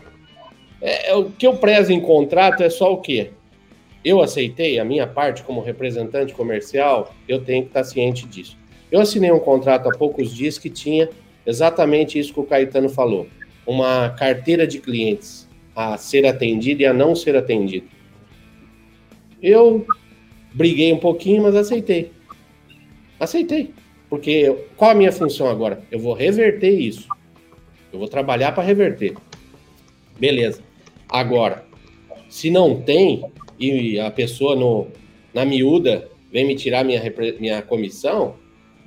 é, é, o que eu prezo em contrato é só o quê? Eu aceitei a minha parte como representante comercial, eu tenho que estar ciente disso. Eu assinei um contrato há poucos dias que tinha exatamente isso que o Caetano falou: uma carteira de clientes a ser atendida e a não ser atendida. Eu briguei um pouquinho, mas aceitei. Aceitei. Porque qual a minha função agora? Eu vou reverter isso. Eu vou trabalhar para reverter. Beleza. Agora, se não tem e a pessoa no, na miúda vem me tirar minha, minha comissão,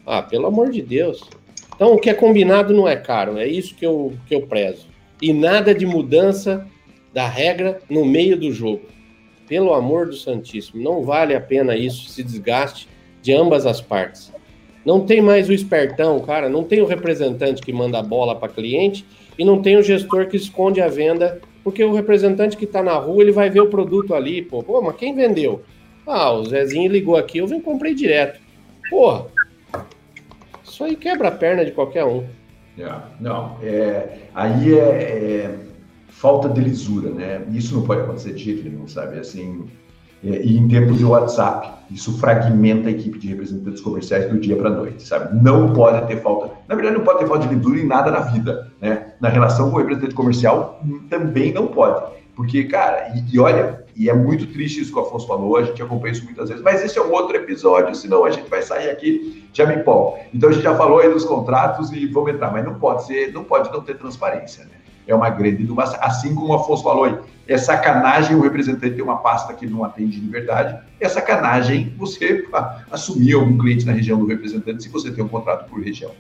ah, pelo amor de Deus. Então, o que é combinado não é caro, é isso que eu, que eu prezo. E nada de mudança da regra no meio do jogo. Pelo amor do Santíssimo, não vale a pena isso, se desgaste de ambas as partes. Não tem mais o espertão, cara, não tem o representante que manda a bola para cliente e não tem o gestor que esconde a venda porque o representante que está na rua, ele vai ver o produto ali, pô. Pô, mas quem vendeu? Ah, o Zezinho ligou aqui, eu vim comprei direto. Porra, isso aí quebra a perna de qualquer um. É, não, é, aí é, é, falta de lisura, né? Isso não pode acontecer de jeito nenhum, sabe? Assim, é, e em tempos de WhatsApp, isso fragmenta a equipe de representantes comerciais do dia para noite, sabe? Não pode ter falta, na verdade não pode ter falta de lisura em nada na vida, né? Na relação com o representante comercial também não pode, porque, cara, e, e olha, e é muito triste isso que o Afonso falou, a gente acompanha isso muitas vezes, mas esse é um outro episódio, senão a gente vai sair aqui, já me empolgo. Então a gente já falou aí dos contratos e vamos entrar, mas não pode ser, não pode não ter transparência, né? é uma grande inovação. Assim como o Afonso falou, é sacanagem o representante ter uma pasta que não atende de verdade. É sacanagem você assumir algum cliente na região do representante se você tem um contrato por região.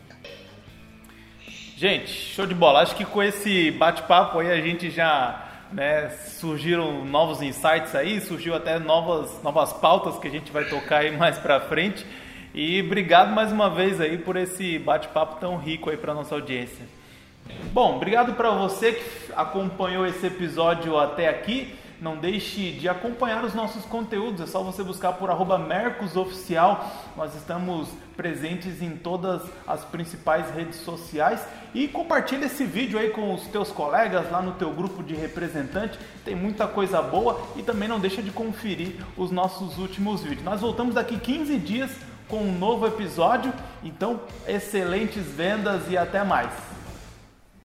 Gente, show de bola. Acho que com esse bate-papo aí a gente já né, surgiram novos insights aí, surgiu até novas, novas pautas que a gente vai tocar aí mais para frente. E obrigado mais uma vez aí por esse bate-papo tão rico aí para nossa audiência. Bom, obrigado para você que acompanhou esse episódio até aqui. Não deixe de acompanhar os nossos conteúdos, é só você buscar por Mercosoficial. Nós estamos presentes em todas as principais redes sociais e compartilhe esse vídeo aí com os teus colegas lá no teu grupo de representante. Tem muita coisa boa e também não deixa de conferir os nossos últimos vídeos. Nós voltamos daqui 15 dias com um novo episódio. Então, excelentes vendas e até mais.